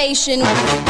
Sensation.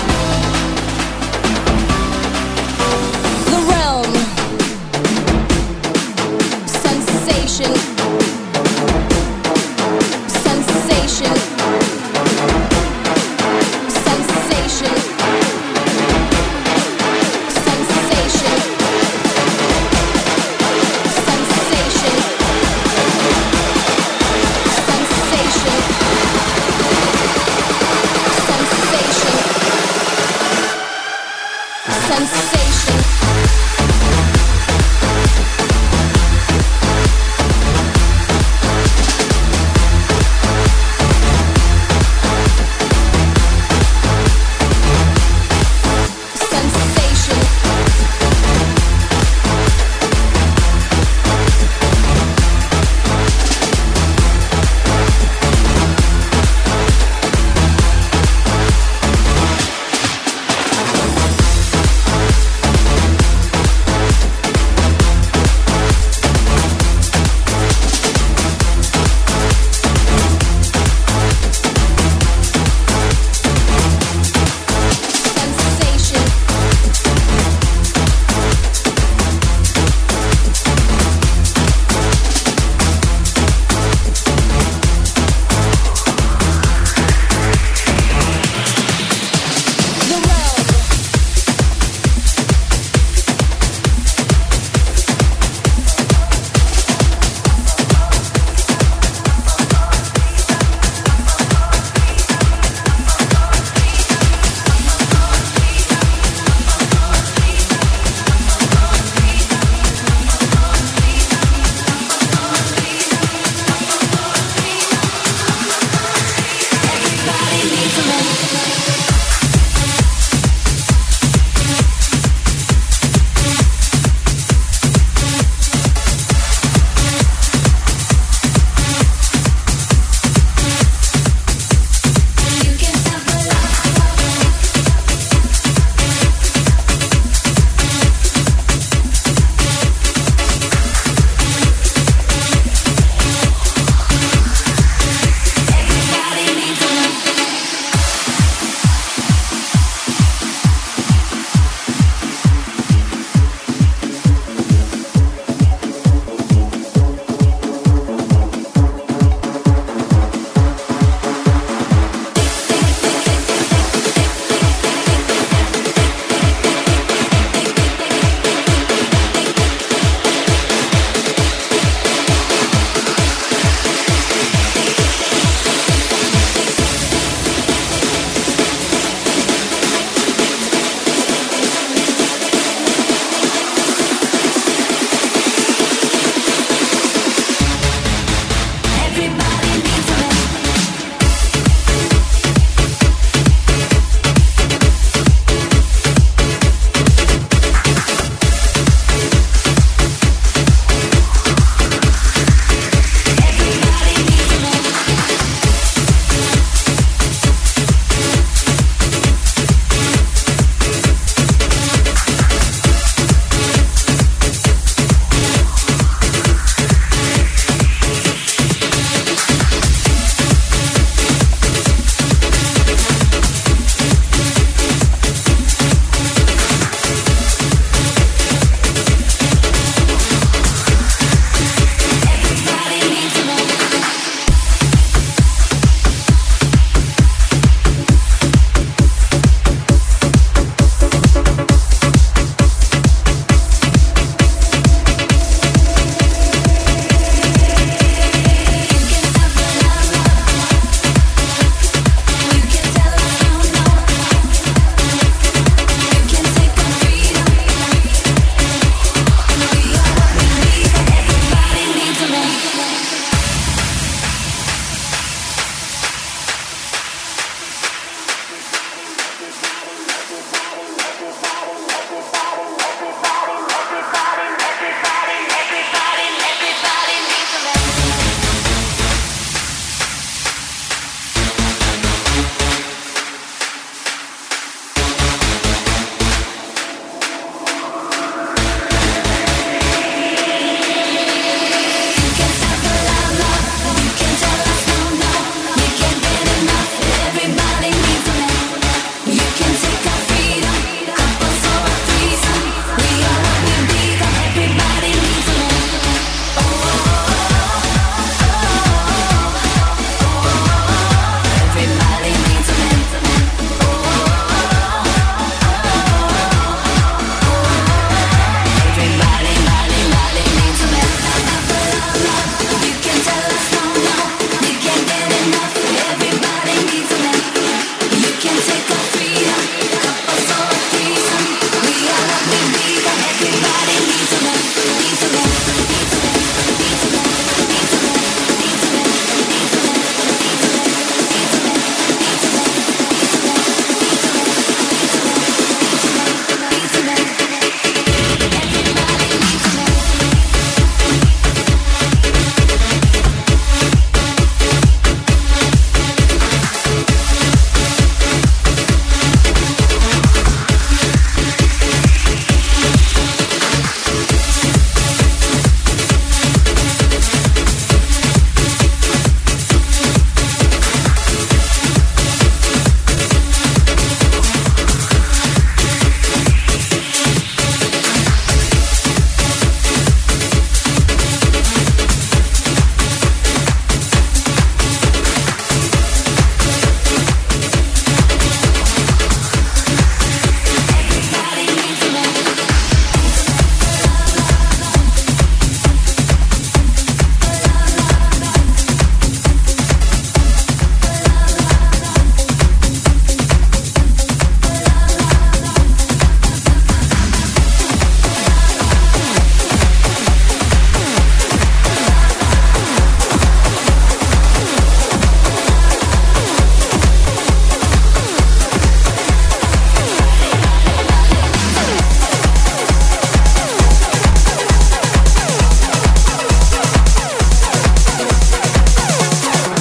sensation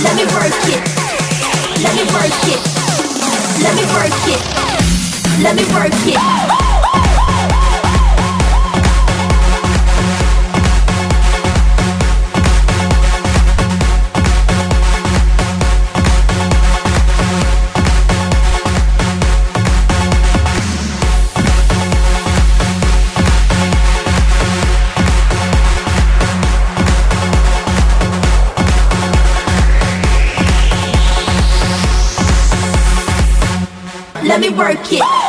Let me work it. Let me work it. Let me work it. Let me work it. Wanna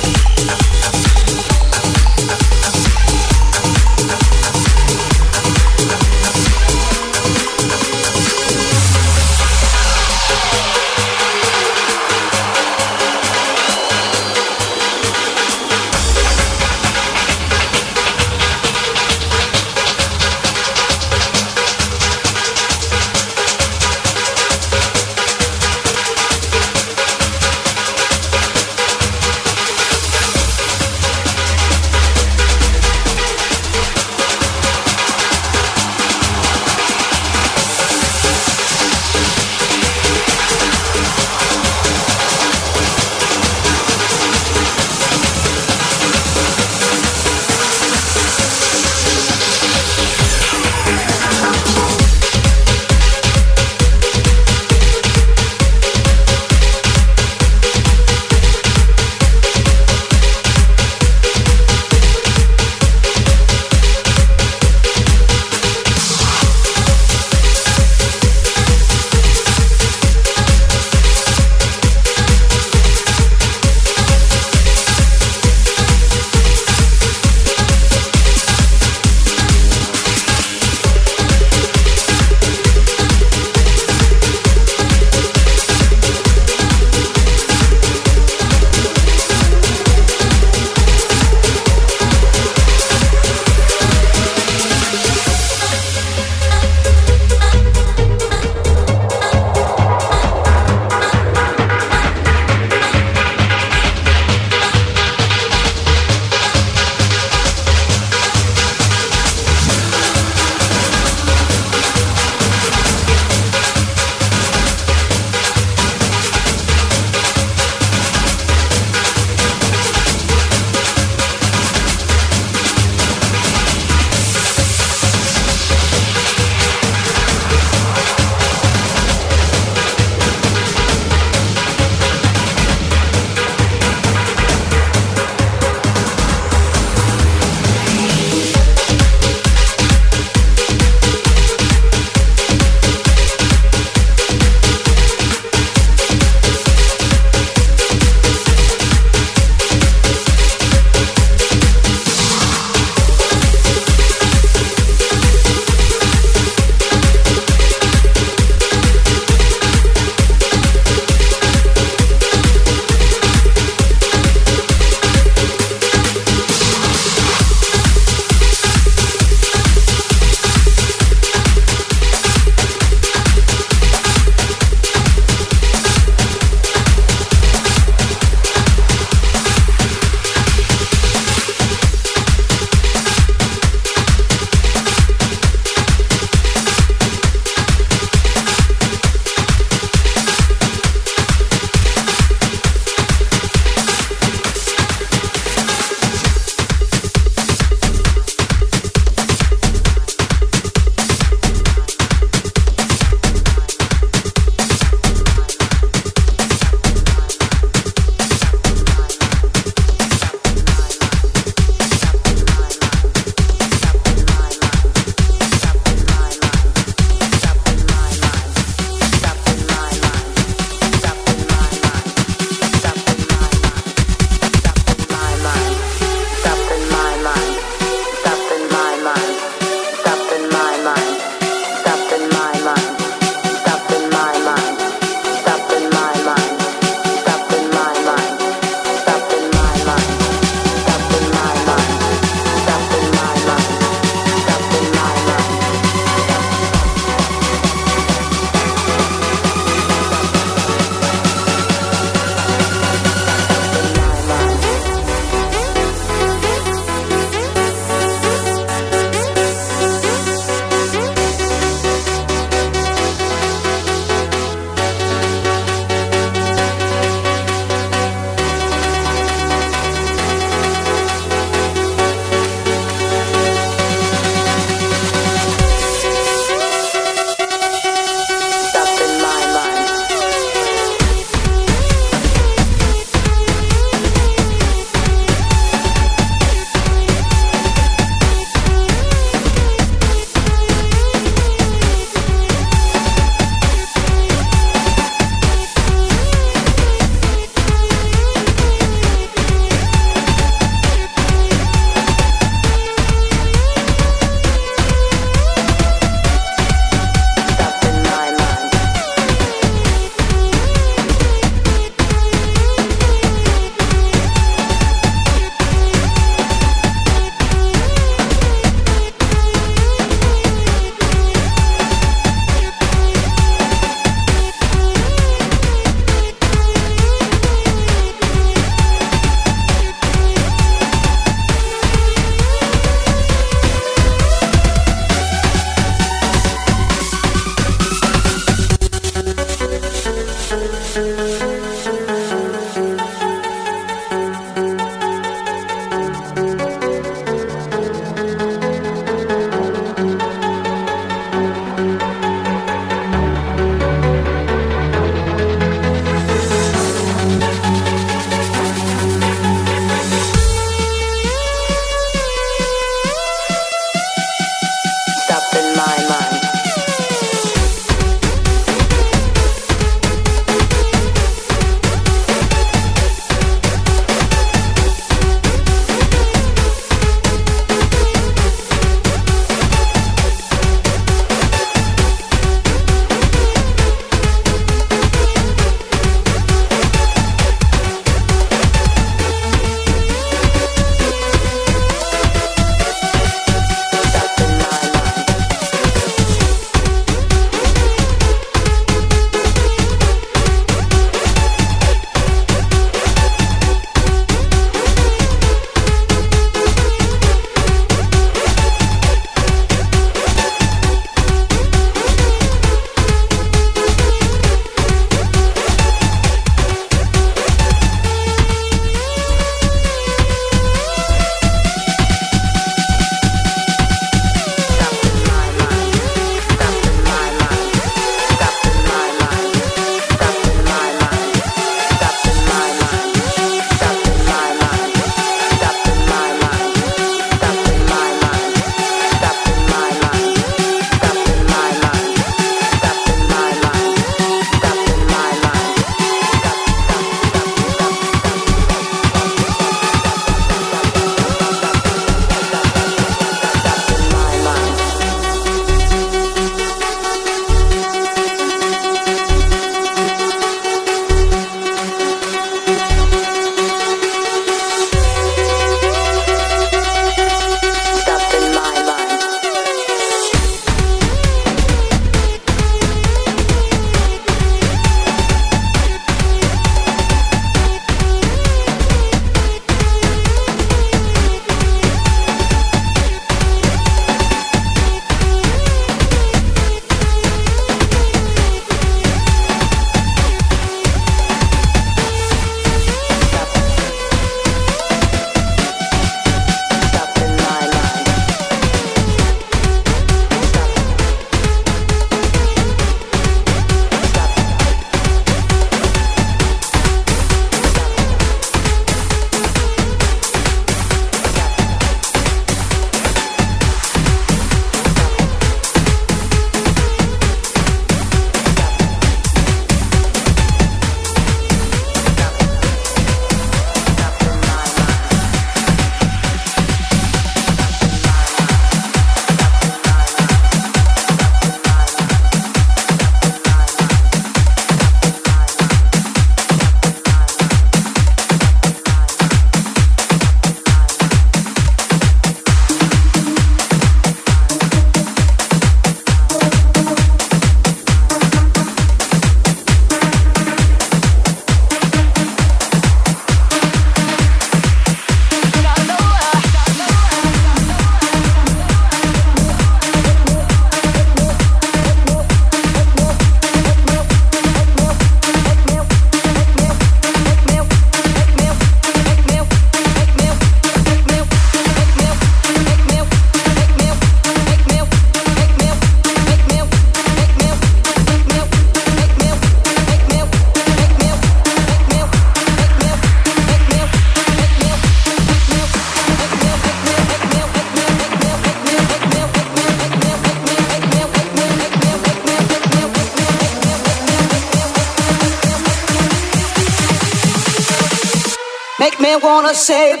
say.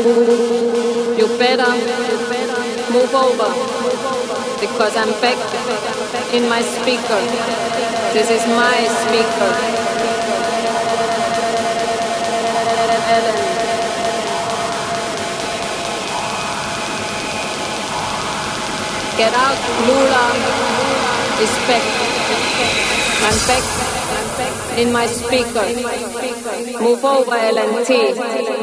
You better move over because I'm back in my speaker. This is my speaker. Get out, Lula Respect. I'm back in my speaker. Move over, LNT.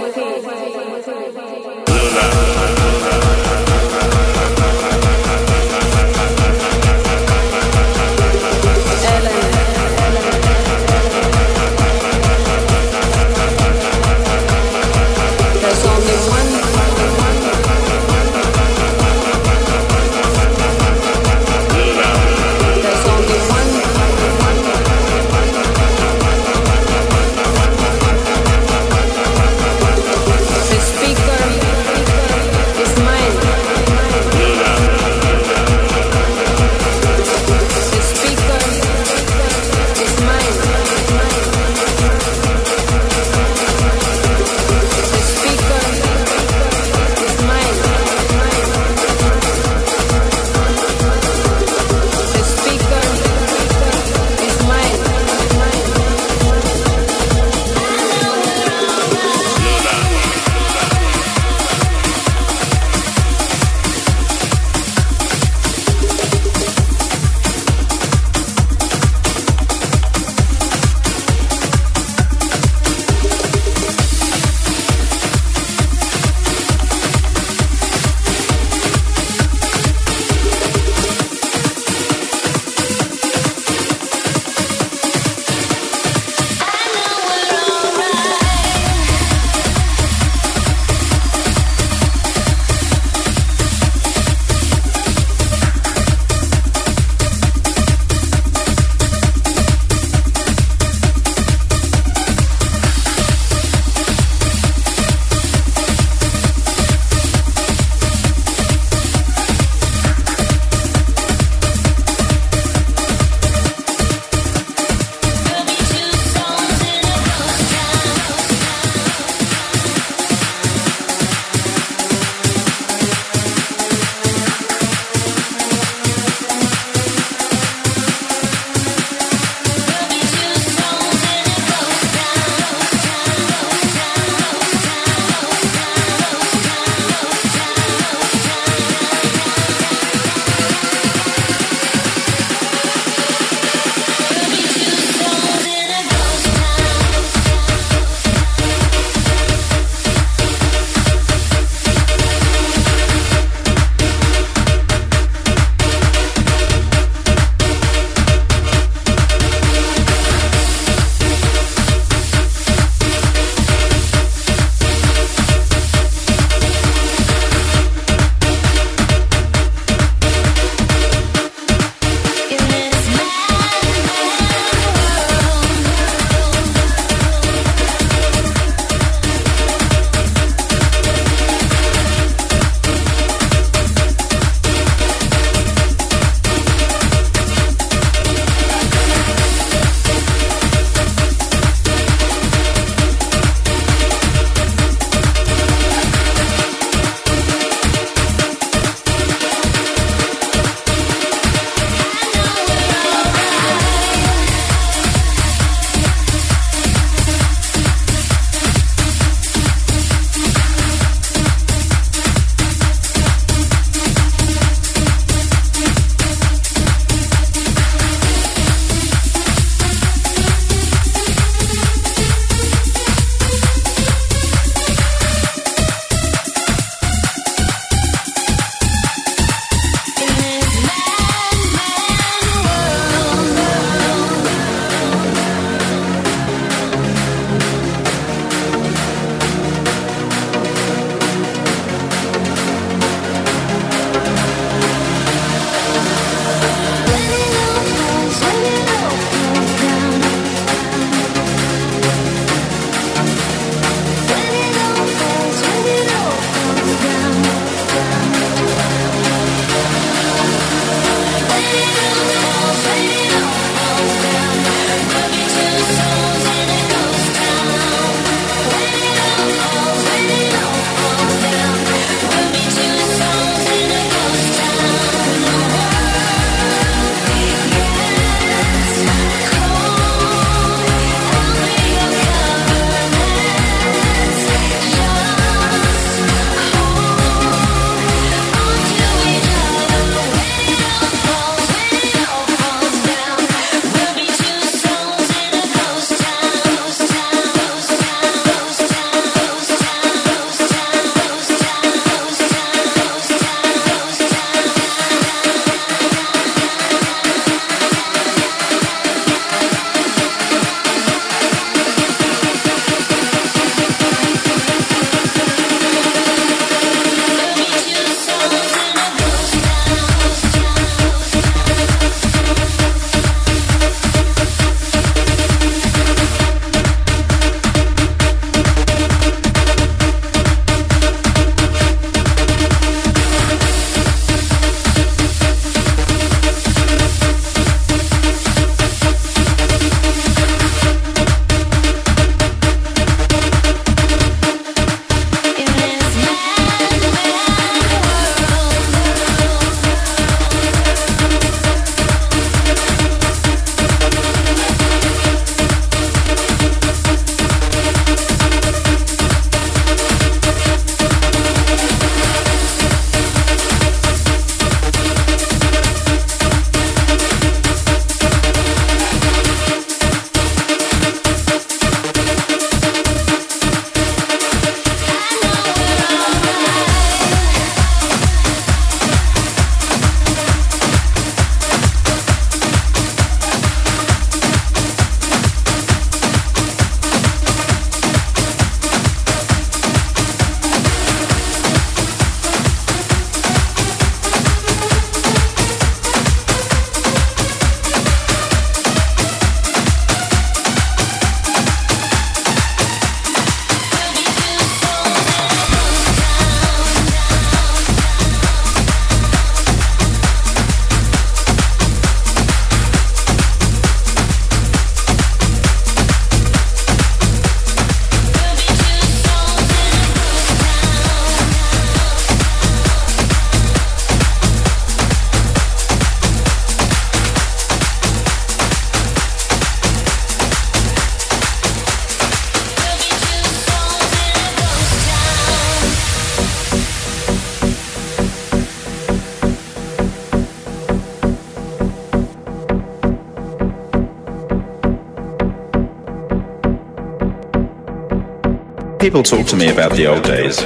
People talk to me about the old days.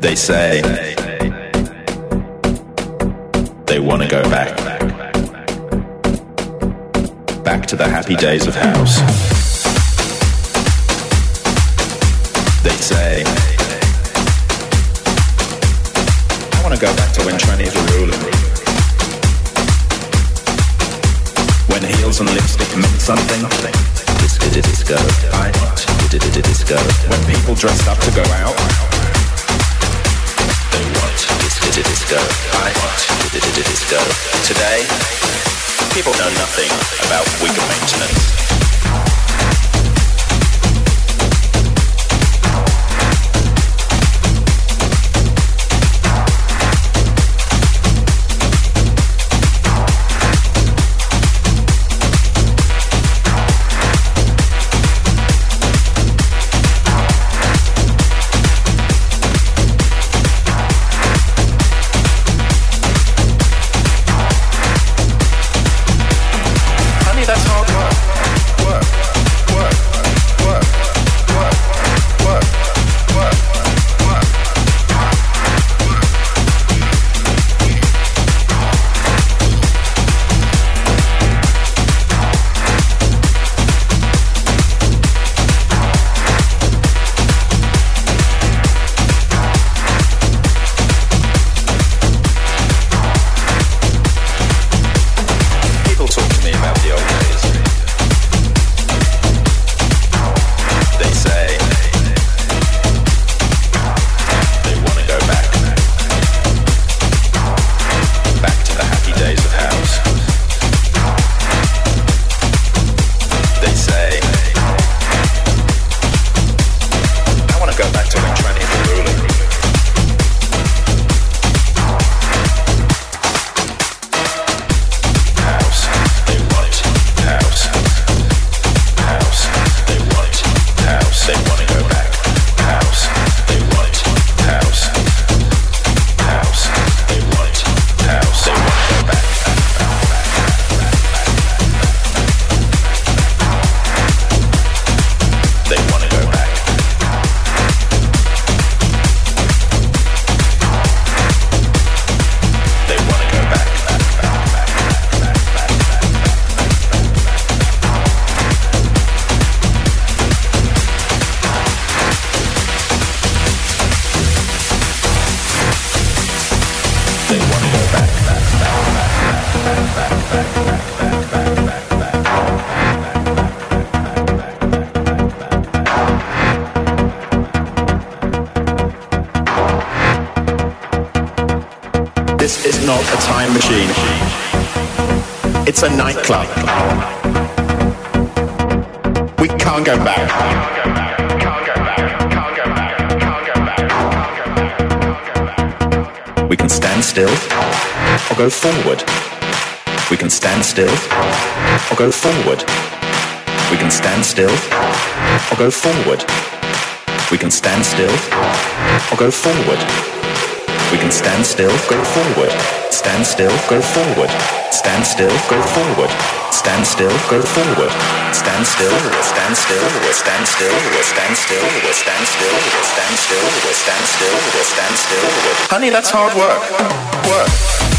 They say they want to go back. Back to the happy days of house. They say I want to go back to when trannies were ruling. When heels and lipstick meant something. Disco, I want disco. When people dressed up to go out. They want disco, disco. I want disco. Today, people know nothing about wig maintenance. Go forward. We can stand still or go forward. We can stand still, go forward. Stand still, go forward. Stand still, go forward. Stand still, go forward. Stand still, stand still, stand still, stand still, stand still, stand still, stand still, stand still. Honey, that's hard work. Work.